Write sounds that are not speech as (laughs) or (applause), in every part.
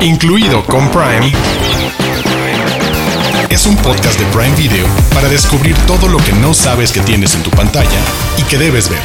incluido con Prime, es un podcast de Prime Video para descubrir todo lo que no sabes que tienes en tu pantalla y que debes ver.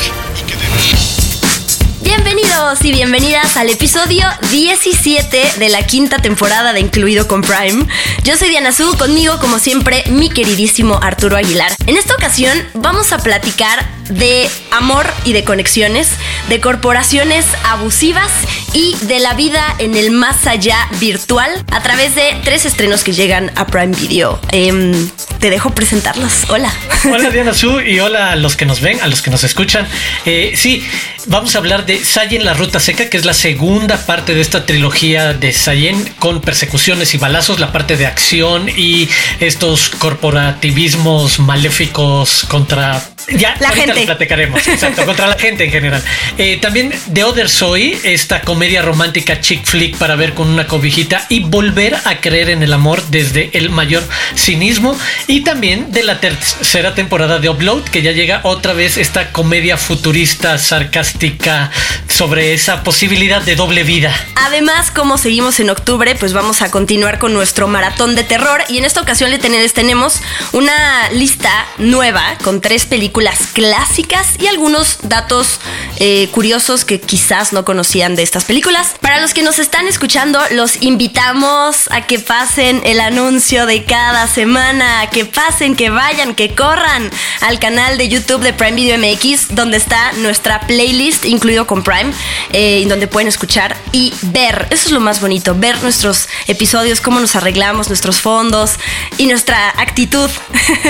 Bienvenidos y bienvenidas al episodio 17 de la quinta temporada de Incluido con Prime. Yo soy Diana Su, conmigo como siempre mi queridísimo Arturo Aguilar. En esta ocasión vamos a platicar de amor y de conexiones, de corporaciones abusivas y de la vida en el más allá virtual a través de tres estrenos que llegan a Prime Video. Em, te dejo presentarlos. Hola. Hola (laughs) Diana Su y hola a los que nos ven, a los que nos escuchan. Eh, sí, vamos a hablar de Sayen la Ruta Seca, que es la segunda parte de esta trilogía de Sayen con persecuciones y balazos, la parte de acción y estos corporativismos maléficos contra ya, la gente. platicaremos, exacto, contra la gente en general. Eh, también The Other Soy, esta comedia romántica chick flick para ver con una cobijita y volver a creer en el amor desde el mayor cinismo. Y también de la tercera temporada de Upload, que ya llega otra vez esta comedia futurista, sarcástica, sobre esa posibilidad de doble vida. Además, como seguimos en octubre, pues vamos a continuar con nuestro maratón de terror. Y en esta ocasión le tenemos una lista nueva con tres películas clásicas y algunos datos eh, curiosos que quizás no conocían de estas películas. Para los que nos están escuchando, los invitamos a que pasen el anuncio de cada semana, que pasen, que vayan, que corran al canal de YouTube de Prime Video MX, donde está nuestra playlist, incluido con Prime, eh, donde pueden escuchar y ver. Eso es lo más bonito, ver nuestros episodios, cómo nos arreglamos, nuestros fondos y nuestra actitud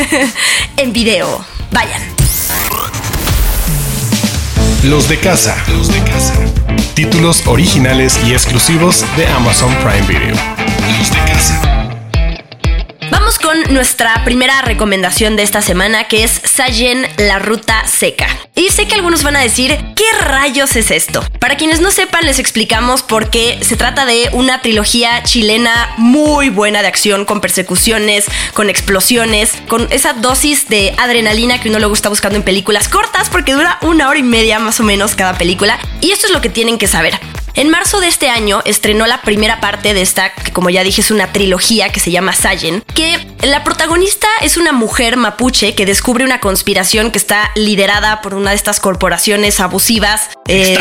(laughs) en video. Vayan. Los de casa. Los de casa. Títulos originales y exclusivos de Amazon Prime Video. Los de casa nuestra primera recomendación de esta semana, que es Sayen la Ruta Seca. Y sé que algunos van a decir, ¿qué rayos es esto? Para quienes no sepan, les explicamos por qué se trata de una trilogía chilena muy buena de acción, con persecuciones, con explosiones, con esa dosis de adrenalina que uno luego está buscando en películas cortas, porque dura una hora y media más o menos cada película. Y esto es lo que tienen que saber. En marzo de este año estrenó la primera parte de esta, que como ya dije es una trilogía que se llama Sayen, que la protagonista es una mujer mapuche que descubre una conspiración que está liderada por una de estas corporaciones abusivas eh,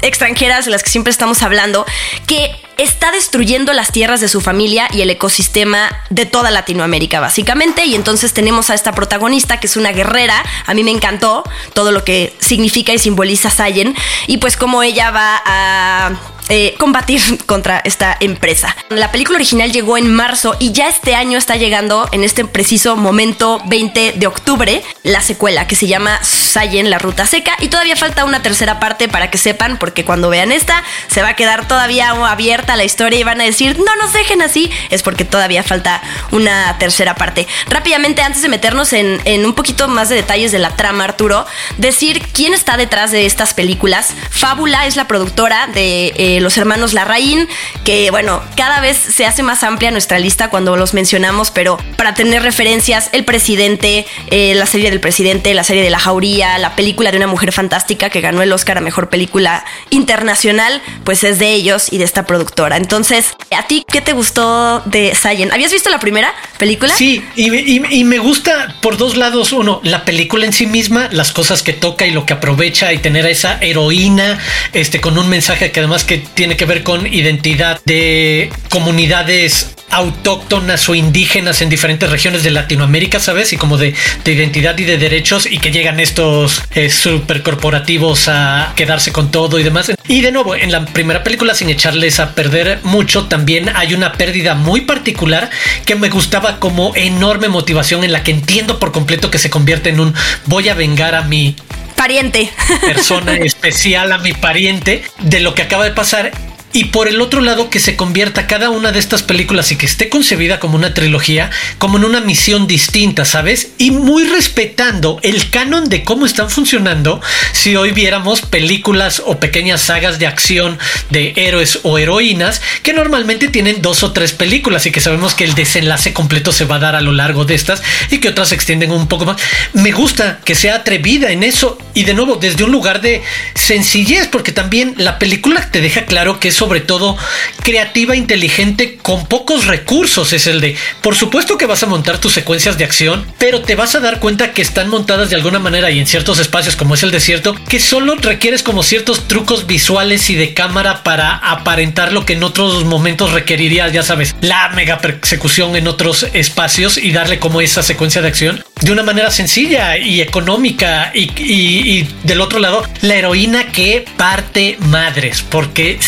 extranjeras de las que siempre estamos hablando, que está destruyendo las tierras de su familia y el ecosistema de toda Latinoamérica, básicamente. Y entonces tenemos a esta protagonista que es una guerrera. A mí me encantó todo lo que significa y simboliza Sayen. Y pues como ella va a eh, combatir contra esta empresa. La película original llegó en marzo y ya este año está llegando, en este preciso momento 20 de octubre, la secuela que se llama Sayen, la ruta seca. Y todavía falta una tercera parte para que sepan, porque cuando vean esta se va a quedar todavía abierta la historia y van a decir, no nos dejen así. Es porque todavía falta una tercera parte. Rápidamente, antes de meternos en, un poquito más de detalles de la trama, Arturo, decir quién está detrás de estas películas. Fábula es la productora de... Eh, los hermanos Larraín, que bueno, cada vez se hace más amplia nuestra lista cuando los mencionamos, pero para tener referencias, El Presidente, eh, la serie del Presidente, la serie de La Jauría, la película de una mujer fantástica que ganó el Oscar a Mejor Película Internacional, pues es de ellos y de esta productora. Entonces, ¿a ti qué te gustó de Sayen? ¿Habías visto la primera película? Sí, y, me gusta por dos lados. Uno, la película en sí misma, las cosas que toca y lo que aprovecha y tener a esa heroína este, con un mensaje que además que tiene que ver con identidad de comunidades autóctonas o indígenas en diferentes regiones de Latinoamérica, ¿sabes? Y como de, identidad y de derechos y que llegan estos eh, supercorporativos a quedarse con todo y demás. Y de nuevo, en la primera película, sin echarles a perder mucho, también hay una pérdida muy particular que me gustaba como enorme motivación en la que entiendo por completo que se convierte en un voy a vengar a mi pariente. Persona (laughs) especial a mi pariente de lo que acaba de pasar y por el otro lado que se convierta cada una de estas películas y que esté concebida como una trilogía, como en una misión distinta, ¿sabes? Y muy respetando el canon de cómo están funcionando si hoy viéramos películas o pequeñas sagas de acción de héroes o heroínas que normalmente tienen dos o tres películas y que sabemos que el desenlace completo se va a dar a lo largo de estas y que otras se extienden un poco más. Me gusta que sea atrevida en eso y de nuevo desde un lugar de sencillez porque también la película te deja claro que es sobre todo creativa, inteligente, con pocos recursos. Es el de, por supuesto que vas a montar tus secuencias de acción, pero te vas a dar cuenta que están montadas de alguna manera y en ciertos espacios como es el desierto, que solo requieres como ciertos trucos visuales y de cámara para aparentar lo que en otros momentos requeriría, ya sabes, la mega persecución en otros espacios y darle como esa secuencia de acción de una manera sencilla y económica y, del otro lado la heroína que parte madres porque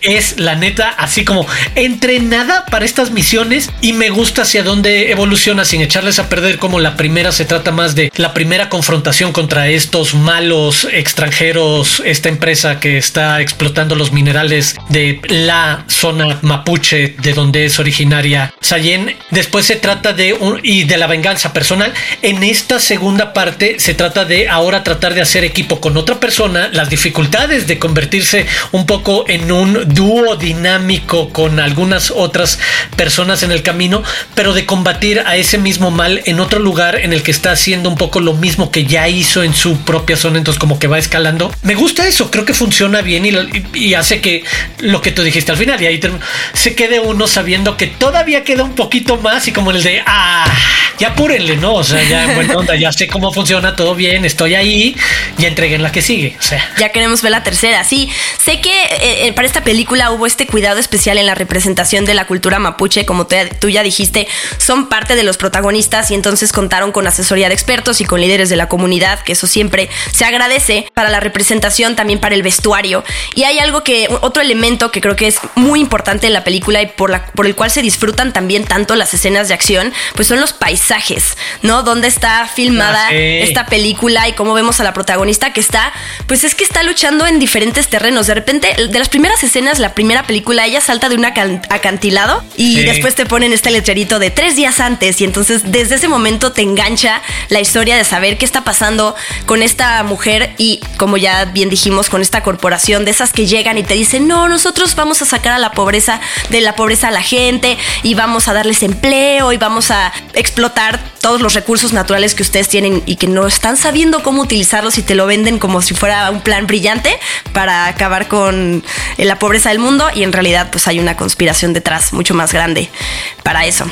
Es la neta así como entrenada para estas misiones y me gusta hacia dónde evoluciona sin echarles a perder como la primera se trata más de la primera confrontación contra estos malos extranjeros, esta empresa que está explotando los minerales de la zona mapuche de donde es originaria Sayen. Después se trata de un, y de la venganza personal. En esta segunda parte se trata de ahora tratar de hacer equipo con otra persona, las dificultades de convertirse un poco en un dúo dinámico con algunas otras personas en el camino, pero de combatir a ese mismo mal en otro lugar en el que está haciendo un poco lo mismo que ya hizo en su propia zona, entonces como que va escalando. Me gusta eso, creo que funciona bien y, hace que lo que tú dijiste al final, y ahí se quede uno sabiendo que todavía queda un poquito más y como el de, ah, ya apúrenle, ¿no? O sea, ya en buena onda, ya sé cómo funciona, todo bien, estoy ahí, ya entreguen la que sigue. O sea. Ya queremos ver la tercera, sí. Sé que eh, eh, para esta película hubo este cuidado especial en la representación de la cultura mapuche, como tú ya dijiste, son parte de los protagonistas y entonces contaron con asesoría de expertos y con líderes de la comunidad, que eso siempre se agradece para la representación, también para el vestuario. Y hay algo que, otro elemento que creo que es muy importante en la película y por, la, por el cual se disfrutan también tanto las escenas de acción, pues son los paisajes, ¿no? Donde está filmada ah, esta película y cómo vemos a la protagonista que está, pues es que está luchando en diferentes terrenos. De repente, de las primeras escenas, la primera película, ella salta de un acantilado y después te ponen este letrerito de tres días antes y entonces desde ese momento te engancha la historia de saber qué está pasando con esta mujer y como ya bien dijimos, con esta corporación de esas que llegan y te dicen, no, nosotros vamos a sacar a la pobreza, de la pobreza a la gente y vamos a darles empleo y vamos a explotar todos los recursos naturales que ustedes tienen y que no están sabiendo cómo utilizarlos y te lo venden como si fuera un plan brillante para acabar con eh, la pobreza del mundo y en realidad pues hay una conspiración detrás mucho más grande para eso.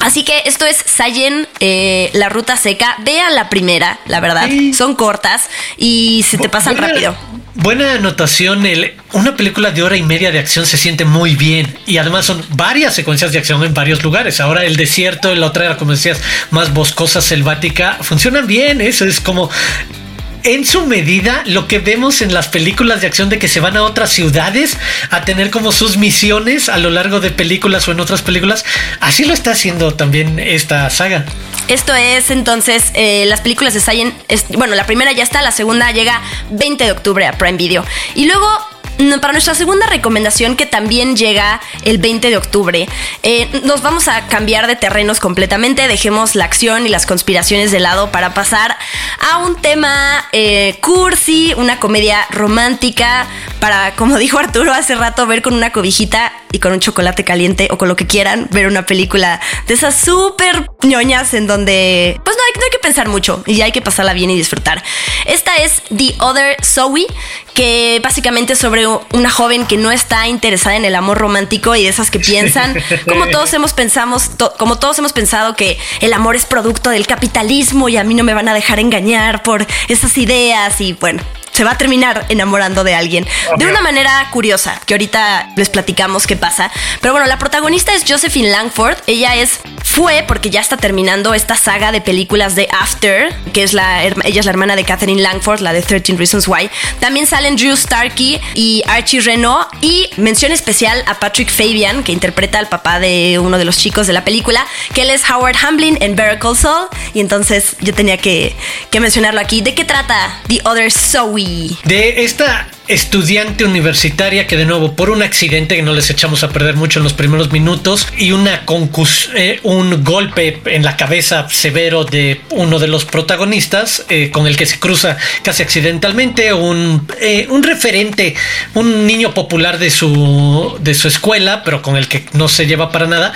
Así que esto es Sayen, eh, la ruta seca. Vean la primera, la verdad. Son cortas y se te pasan rápido. Buena anotación, el, una película de hora y media de acción se siente muy bien y además son varias secuencias de acción en varios lugares. Ahora el desierto, la otra era como decías, más boscosa, selvática, funcionan bien. Eso es como en su medida lo que vemos en las películas de acción de que se van a otras ciudades a tener como sus misiones a lo largo de películas o en otras películas. Así lo está haciendo también esta saga. Esto es entonces eh, las películas de bueno, la primera ya está, la segunda llega 20 de octubre a Prime Video. Y luego para nuestra segunda recomendación, que también llega el 20 de octubre, eh, nos vamos a cambiar de terrenos completamente. Dejemos la acción y las conspiraciones de lado para pasar a un tema eh, cursi, una comedia romántica, para, como (laughs) dijo Arturo hace rato, ver con una cobijita y con un chocolate caliente o con lo que quieran, ver una película de esas súper ñoñas en donde, pues no hay, no hay que pensar mucho y hay que pasarla bien y disfrutar. Esta es The Other Zoe, que básicamente es sobre una joven que no está interesada en el amor romántico y de esas que piensan, como todos (laughs) hemos pensamos, como todos hemos pensado que el amor es producto del capitalismo y a mí no me van a dejar engañar por esas ideas y bueno, se va a terminar enamorando de alguien de una manera curiosa, que ahorita les platicamos qué pasa. Pero bueno, la protagonista es Josephine Langford. Ella es fue porque ya está terminando esta saga de películas de After, que es la ella es la hermana de Catherine Langford, la de 13 Reasons Why. También salen Drew Starkey y Archie Renault y mención especial a Patrick Fabian, que interpreta al papá de uno de los chicos de la película, que él es Howard Hamblin en Better Call Saul y entonces yo tenía que, que mencionarlo aquí. ¿De qué trata The Other Zoe? De esta estudiante universitaria que de nuevo por un accidente que no les echamos a perder mucho en los primeros minutos y una concus eh, un golpe en la cabeza severo de uno de los protagonistas eh, con el que se cruza casi accidentalmente un, eh, un referente un niño popular de su de su escuela pero con el que no se lleva para nada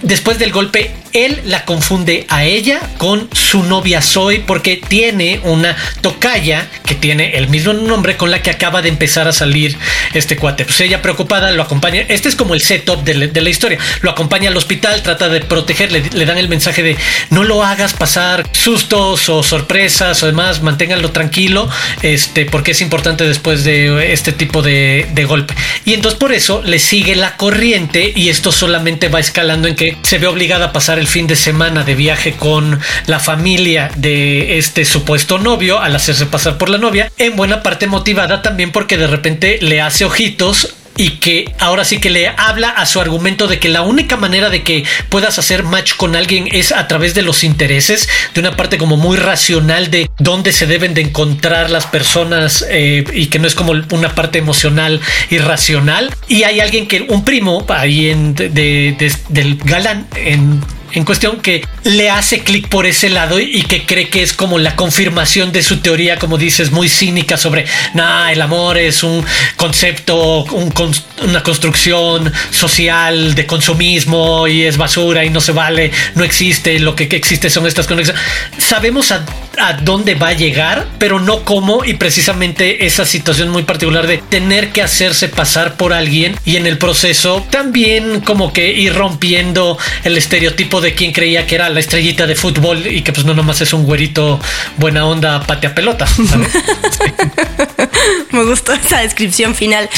después del golpe él la confunde a ella con su novia Zoe porque tiene una tocaya que tiene el mismo nombre con la que acaba de empezar a salir este cuate. Pues ella preocupada lo acompaña. Este es como el setup de, la historia. Lo acompaña al hospital, trata de protegerle, le dan el mensaje de no lo hagas pasar sustos o sorpresas o demás, manténganlo tranquilo, este, porque es importante después de este tipo de, de golpe. Y entonces por eso le sigue la corriente y esto solamente va escalando en que se ve obligada a pasar el fin de semana de viaje con la familia de este supuesto novio al hacerse pasar por la novia, en buena parte motivada también porque de repente le hace ojitos y que ahora sí que le habla a su argumento de que la única manera de que puedas hacer match con alguien es a través de los intereses, de una parte como muy racional de dónde se deben de encontrar las personas eh, y que no es como una parte emocional y racional. Y hay alguien que, un primo ahí en, del galán en en cuestión que le hace clic por ese lado y que cree que es como la confirmación de su teoría, como dices, muy cínica sobre, nah, el amor es un concepto, una construcción social de consumismo y es basura y no se vale, no existe, lo que existe son estas conexiones. Sabemos a, a dónde va a llegar, pero no cómo y precisamente esa situación muy particular de tener que hacerse pasar por alguien y en el proceso también como que ir rompiendo el estereotipo de quien creía que era la estrellita de fútbol y que pues no nomás es un güerito buena onda patea pelota. (laughs) Me gustó esa descripción final.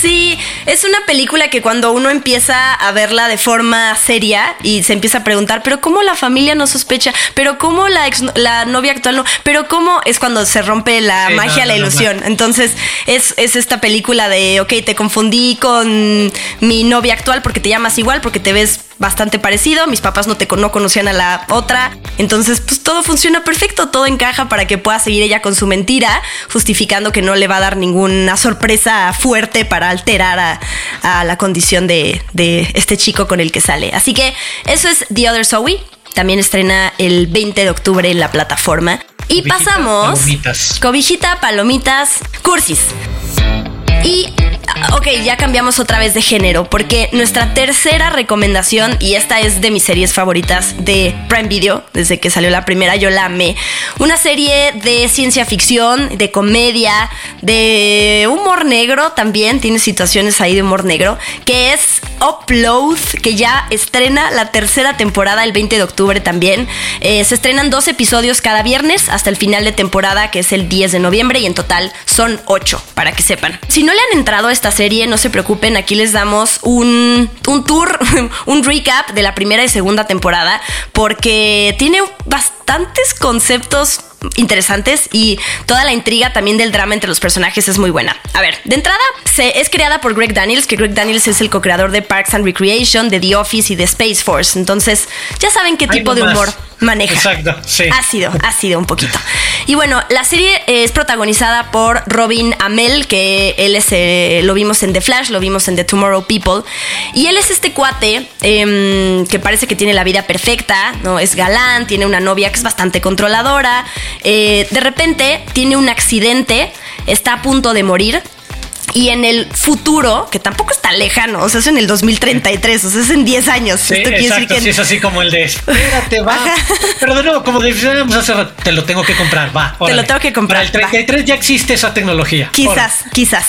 Sí, es una película que cuando uno empieza a verla de forma seria y se empieza a preguntar, pero ¿cómo la familia no sospecha? ¿Pero cómo la, la novia actual no? ¿Pero cómo es cuando se rompe la magia, la ilusión? Entonces es, es esta película de, ok, te confundí con mi novia actual porque te llamas igual, porque te ves bastante parecido, mis papás no, te, no conocían a la otra, entonces pues todo funciona perfecto, todo encaja para que pueda seguir ella con su mentira, justificando que no le va a dar ninguna sorpresa fuerte para alterar a, la condición de, este chico con el que sale. Así que eso es The Other Zoe, también estrena el 20 de octubre en la plataforma. Y pasamos... Palomitas. Cobijita, palomitas, cursis. Y ok, ya cambiamos otra vez de género, porque nuestra tercera recomendación, y esta es de mis series favoritas de Prime Video, desde que salió la primera, yo la amé. Una serie de ciencia ficción, de comedia, de humor negro también, tiene situaciones ahí de humor negro, que es Upload, que ya estrena la tercera temporada el 20 de octubre también. Eh, se estrenan dos episodios cada viernes hasta el final de temporada, que es el 10 de noviembre, y en total son ocho, para que sepan. Si no han entrado a esta serie, no se preocupen, aquí les damos un, un tour, (laughs) un recap de la primera y segunda temporada, porque tiene bastantes conceptos interesantes y toda la intriga también del drama entre los personajes es muy buena. A ver, de entrada, se, es creada por Greg Daniels, que Greg Daniels es el co-creador de Parks and Recreation, de The Office y de Space Force. Entonces, ya saben qué tipo de humor maneja. Exacto, sí. Ácido, ácido un poquito. Y bueno, la serie es protagonizada por Robin Amell, que él es, eh, lo vimos en The Flash, lo vimos en The Tomorrow People. Y él es este cuate em, que parece que tiene la vida perfecta, ¿no? Es galán, tiene una novia que es bastante controladora. Eh, de repente tiene un accidente, está a punto de morir y en el futuro, que tampoco está lejano, o sea, es en el 2033, o sea, es en 10 años. Sí, exacto, sí, es así como el de, espérate, va. Pero de nuevo, como decíamos hace rato, te lo tengo que comprar, va. Te lo tengo que comprar. Para el 33 ya existe esa tecnología. Quizás, quizás.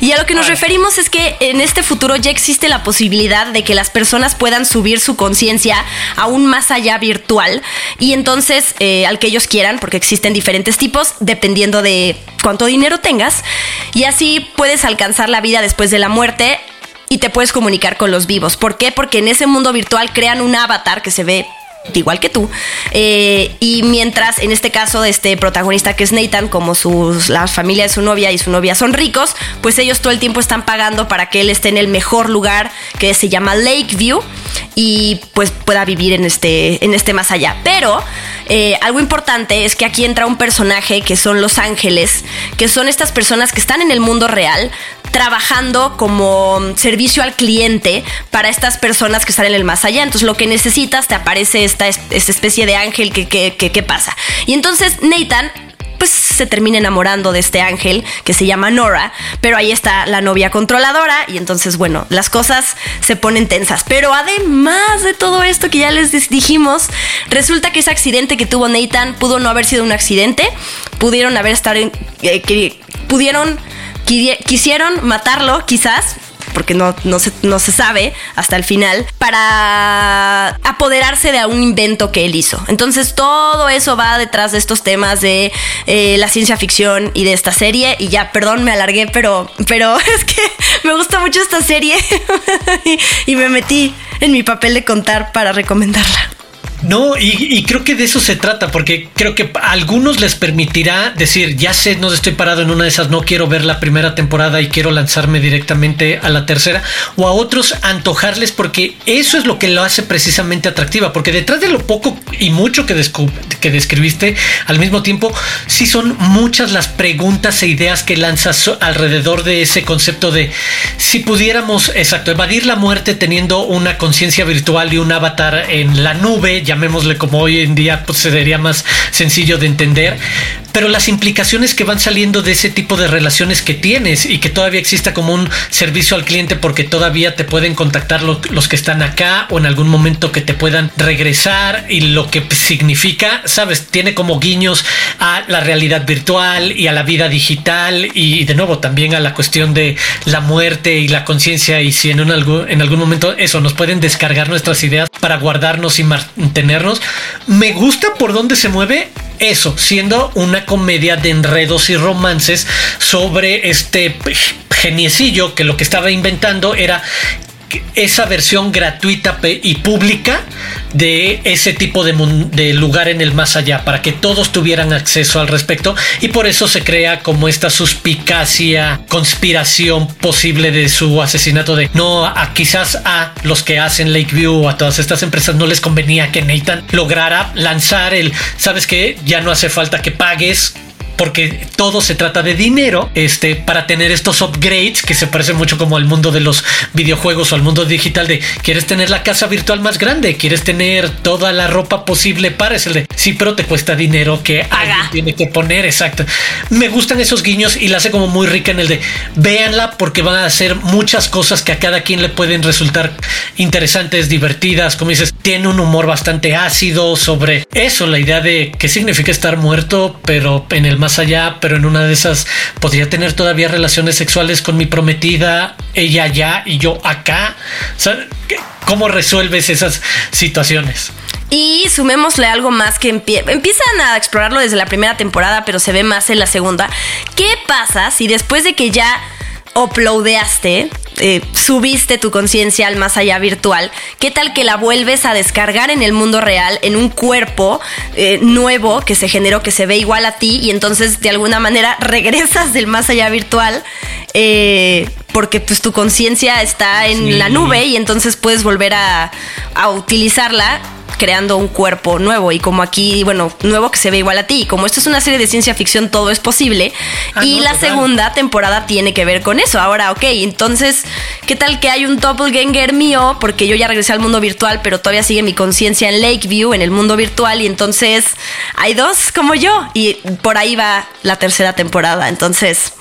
Y a lo que nos referimos es que en este futuro ya existe la posibilidad de que las personas puedan subir su conciencia aún más allá virtual y entonces eh, al que ellos quieran, porque existen diferentes tipos, dependiendo de cuánto dinero tengas, y así puedes alcanzar la vida después de la muerte y te puedes comunicar con los vivos. ¿Por qué? Porque en ese mundo virtual crean un avatar que se ve igual que tú. Eh, y mientras, en este caso, este protagonista que es Nathan, como sus, la familia de su novia y su novia son ricos, pues ellos todo el tiempo están pagando para que él esté en el mejor lugar que se llama Lakeview y pues pueda vivir en este, en este más allá. Pero eh, algo importante es que aquí entra un personaje que son los ángeles, que son estas personas que están en el mundo real trabajando como servicio al cliente para estas personas que están en el más allá. Entonces lo que necesitas te aparece esta, esta especie de ángel que, que, que, que pasa. Y entonces Nathan pues se termina enamorando de este ángel que se llama Nora, pero ahí está la novia controladora y entonces bueno, las cosas se ponen tensas. Pero además de todo esto que ya les dijimos, resulta que ese accidente que tuvo Nathan pudo no haber sido un accidente, pudieron haber estado en, eh, pudieron quisieron matarlo quizás porque no, no, se, no se sabe hasta el final, para apoderarse de un invento que él hizo. Entonces todo eso va detrás de estos temas de eh, la ciencia ficción y de esta serie. Y ya, perdón, me alargué, pero, pero (laughs) es que me gusta mucho esta serie (laughs) y me metí en mi papel de contar para recomendarla. No, y, creo que de eso se trata, porque creo que a algunos les permitirá decir, ya sé, no estoy parado en una de esas, no quiero ver la primera temporada y quiero lanzarme directamente a la tercera, o a otros antojarles, porque eso es lo que lo hace precisamente atractiva, porque detrás de lo poco y mucho que, que describiste al mismo tiempo, sí son muchas las preguntas e ideas que lanzas alrededor de ese concepto de si pudiéramos, exacto, evadir la muerte teniendo una conciencia virtual y un avatar en la nube, llamémosle como hoy en día, pues sería más sencillo de entender, pero las implicaciones que van saliendo de ese tipo de relaciones que tienes y que todavía exista como un servicio al cliente porque todavía te pueden contactar los que están acá o en algún momento que te puedan regresar y lo que significa, sabes, tiene como guiños a la realidad virtual y a la vida digital y de nuevo también a la cuestión de la muerte y la conciencia y si en, en algún momento eso nos pueden descargar nuestras ideas para guardarnos y mantenernos. Me gusta por dónde se mueve eso, siendo una comedia de enredos y romances sobre este geniecillo que lo que estaba inventando era esa versión gratuita y pública de ese tipo de, lugar en el más allá, para que todos tuvieran acceso al respecto y por eso se crea como esta suspicacia, conspiración posible de su asesinato de no, a, quizás a los que hacen Lakeview o a todas estas empresas no les convenía que Nathan lograra lanzar el, sabes que ya no hace falta que pagues porque todo se trata de dinero, este, para tener estos upgrades que se parecen mucho como al mundo de los videojuegos o al mundo digital de quieres tener la casa virtual más grande, quieres tener toda la ropa posible para ese de sí, pero te cuesta dinero que alguien tiene que poner, exacto. Me gustan esos guiños y la hace como muy rica en el de véanla porque van a hacer muchas cosas que a cada quien le pueden resultar interesantes, divertidas, como dices, tiene un humor bastante ácido sobre eso, la idea de qué significa estar muerto, pero en el más allá, pero en una de esas podría tener todavía relaciones sexuales con mi prometida, ella allá y yo acá. ¿Cómo resuelves esas situaciones? Y sumémosle algo más que empiezan a explorarlo desde la primera temporada, pero se ve más en la segunda. ¿Qué pasa si después de que ya uploadeaste, eh, subiste tu conciencia al más allá virtual, ¿qué tal que la vuelves a descargar en el mundo real, en un cuerpo eh, nuevo que se generó, que se ve igual a ti y entonces de alguna manera (laughs) regresas del más allá virtual? Eh, porque pues tu conciencia está en la nube y entonces puedes volver a, a utilizarla creando un cuerpo nuevo y como aquí, bueno, nuevo que se ve igual a ti. Como esto es una serie de ciencia ficción, todo es posible. Ah, y la segunda temporada tiene que ver con eso. Ahora, ok, entonces, ¿qué tal que hay un doppelganger mío? Porque yo ya regresé al mundo virtual, pero todavía sigue mi conciencia en Lakeview, en el mundo virtual, y entonces hay dos como yo. Y por ahí va la tercera temporada. Entonces...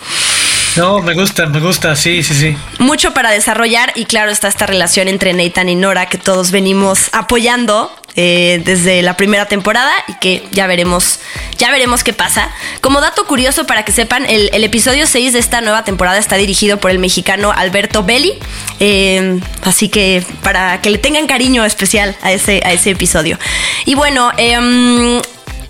No, me gusta, me gusta, sí, sí, sí. Mucho para desarrollar y claro está esta relación entre Nathan y Nora que todos venimos apoyando eh, desde la primera temporada y que ya veremos, ya veremos qué pasa. Como dato curioso para que sepan, el, episodio 6 de esta nueva temporada está dirigido por el mexicano Alberto Belli, eh, así que para que le tengan cariño especial a ese, a ese episodio. Y bueno, eh,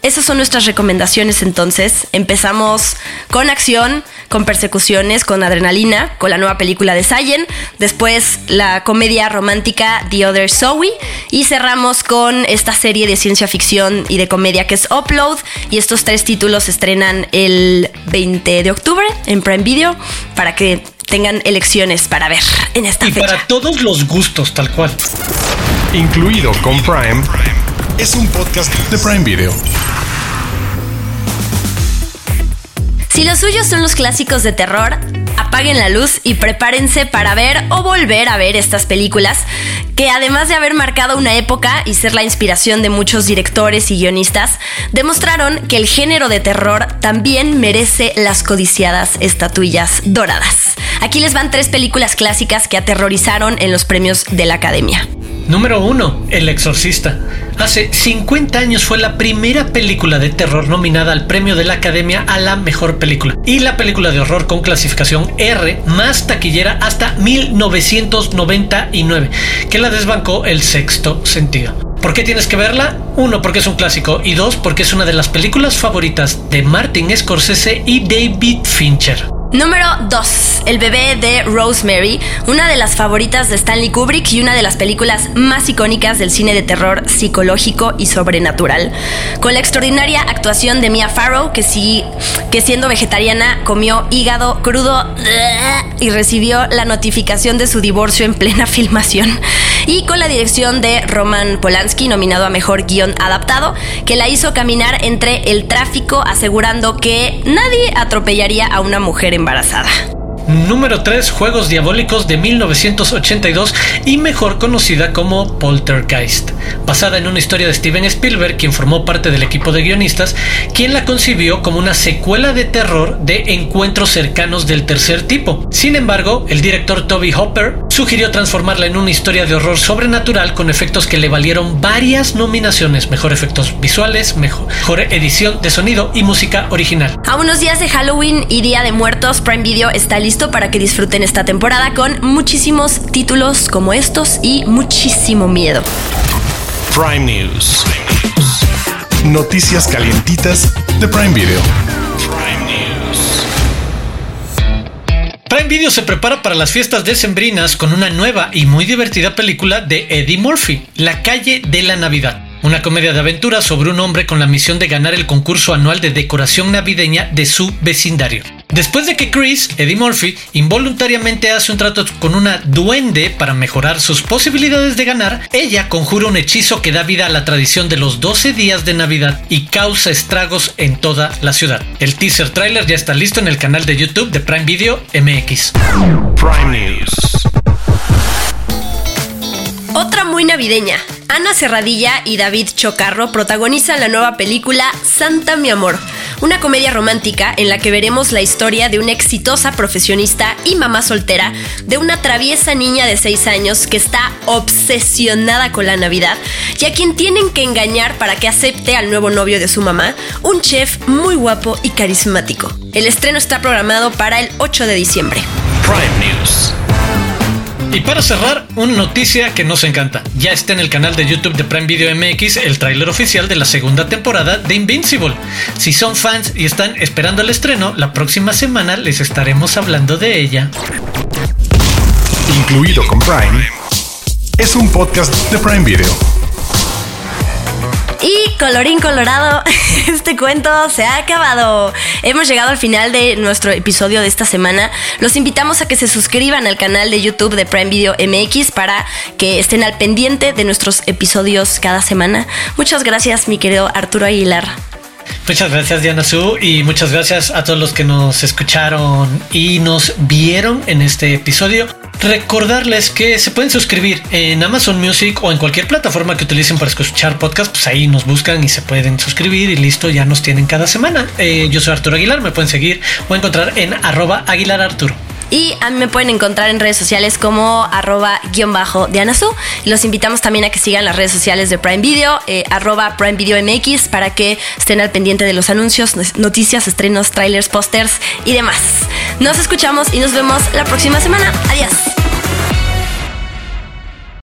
esas son nuestras recomendaciones entonces. Empezamos con acción, con persecuciones, con adrenalina, con la nueva película de Sayen, después la comedia romántica The Other Zoe y cerramos con esta serie de ciencia ficción y de comedia que es Upload y estos tres títulos se estrenan el 20 de octubre en Prime Video para que tengan elecciones para ver en esta y fecha. para todos los gustos, tal cual. Incluido con Prime, es un podcast de Prime Video. Si los suyos son los clásicos de terror, apaguen la luz y prepárense para ver o volver a ver estas películas que además de haber marcado una época y ser la inspiración de muchos directores y guionistas, demostraron que el género de terror también merece las codiciadas estatuillas doradas. Aquí les van tres películas clásicas que aterrorizaron en los premios de la Academia. Número 1. El Exorcista. Hace 50 años fue la primera película de terror nominada al premio de la Academia a la mejor película y la película de horror con clasificación R más taquillera hasta 1999, que la desbancó el sexto sentido. ¿Por qué tienes que verla? Uno, porque es un clásico y dos, porque es una de las películas favoritas de Martin Scorsese y David Fincher. Número 2. El bebé de Rosemary, una de las favoritas de Stanley Kubrick y una de las películas más icónicas del cine de terror psicológico y sobrenatural. Con la extraordinaria actuación de Mia Farrow, que, sí, que siendo vegetariana comió hígado crudo y recibió la notificación de su divorcio en plena (laughs) filmación. Y con la dirección de Roman Polanski, nominado a Mejor Guión Adaptado, que la hizo caminar entre el tráfico asegurando que nadie atropellaría a una mujer en embarazada. Número 3, Juegos Diabólicos de 1982 y mejor conocida como Poltergeist, basada en una historia de Steven Spielberg, quien formó parte del equipo de guionistas, quien la concibió como una secuela de terror de encuentros cercanos del tercer tipo. Sin embargo, el director Toby Hopper sugirió transformarla en una historia de horror sobrenatural con efectos que le valieron varias nominaciones, mejor efectos visuales, mejor edición de sonido y música original. A unos días de Halloween y Día de Muertos, Prime Video está listo para que disfruten esta temporada con muchísimos títulos como estos y muchísimo miedo. Prime News. Noticias calientitas de Prime Video. Prime Video se prepara para las fiestas decembrinas con una nueva y muy divertida película de Eddie Murphy, La calle de la Navidad una comedia de aventura sobre un hombre con la misión de ganar el concurso anual de decoración navideña de su vecindario. Después de que Chris, Eddie Murphy, involuntariamente hace un trato con una duende para mejorar sus posibilidades de ganar, ella conjura un hechizo que da vida a la tradición de los 12 días de Navidad y causa estragos en toda la ciudad. El teaser trailer ya está listo en el canal de YouTube de Prime Video MX. Prime News. Otra muy navideña. Ana Serradilla y David Chocarro protagonizan la nueva película Santa mi amor, una comedia romántica en la que veremos la historia de una exitosa profesionista y mamá soltera de una traviesa niña de 6 años que está obsesionada con la Navidad y a quien tienen que engañar para que acepte al nuevo novio de su mamá, un chef muy guapo y carismático. El estreno está programado para el 8 de diciembre. Prime News. Y para cerrar, una noticia que nos encanta. Ya está en el canal de YouTube de Prime Video MX el tráiler oficial de la segunda temporada de Invincible. Si son fans y están esperando el estreno, la próxima semana les estaremos hablando de ella. Incluido con Prime. Es un podcast de Prime Video. Y colorín colorado, (laughs) este cuento se ha acabado. Hemos llegado al final de nuestro episodio de esta semana. Los invitamos a que se suscriban al canal de YouTube de Prime Video MX para que estén al pendiente de nuestros episodios cada semana. Muchas gracias, mi querido Arturo Aguilar. Muchas gracias Diana Su y muchas gracias a todos los que nos escucharon y nos vieron en este episodio. Recordarles que se pueden suscribir en Amazon Music o en cualquier plataforma que utilicen para escuchar podcast, pues ahí nos buscan y se pueden suscribir y listo, ya nos tienen cada semana. Eh, yo soy Arturo Aguilar, me pueden seguir o encontrar en arroba Aguilar Arturo. Y a mí me pueden encontrar en redes sociales como arroba guion bajo Dianasu. Los invitamos también a que sigan las redes sociales de Prime Video, eh, arroba Prime Video MX, para que estén al pendiente de los anuncios, noticias, estrenos, trailers, pósters y demás. Nos escuchamos y nos vemos la próxima semana. Adiós.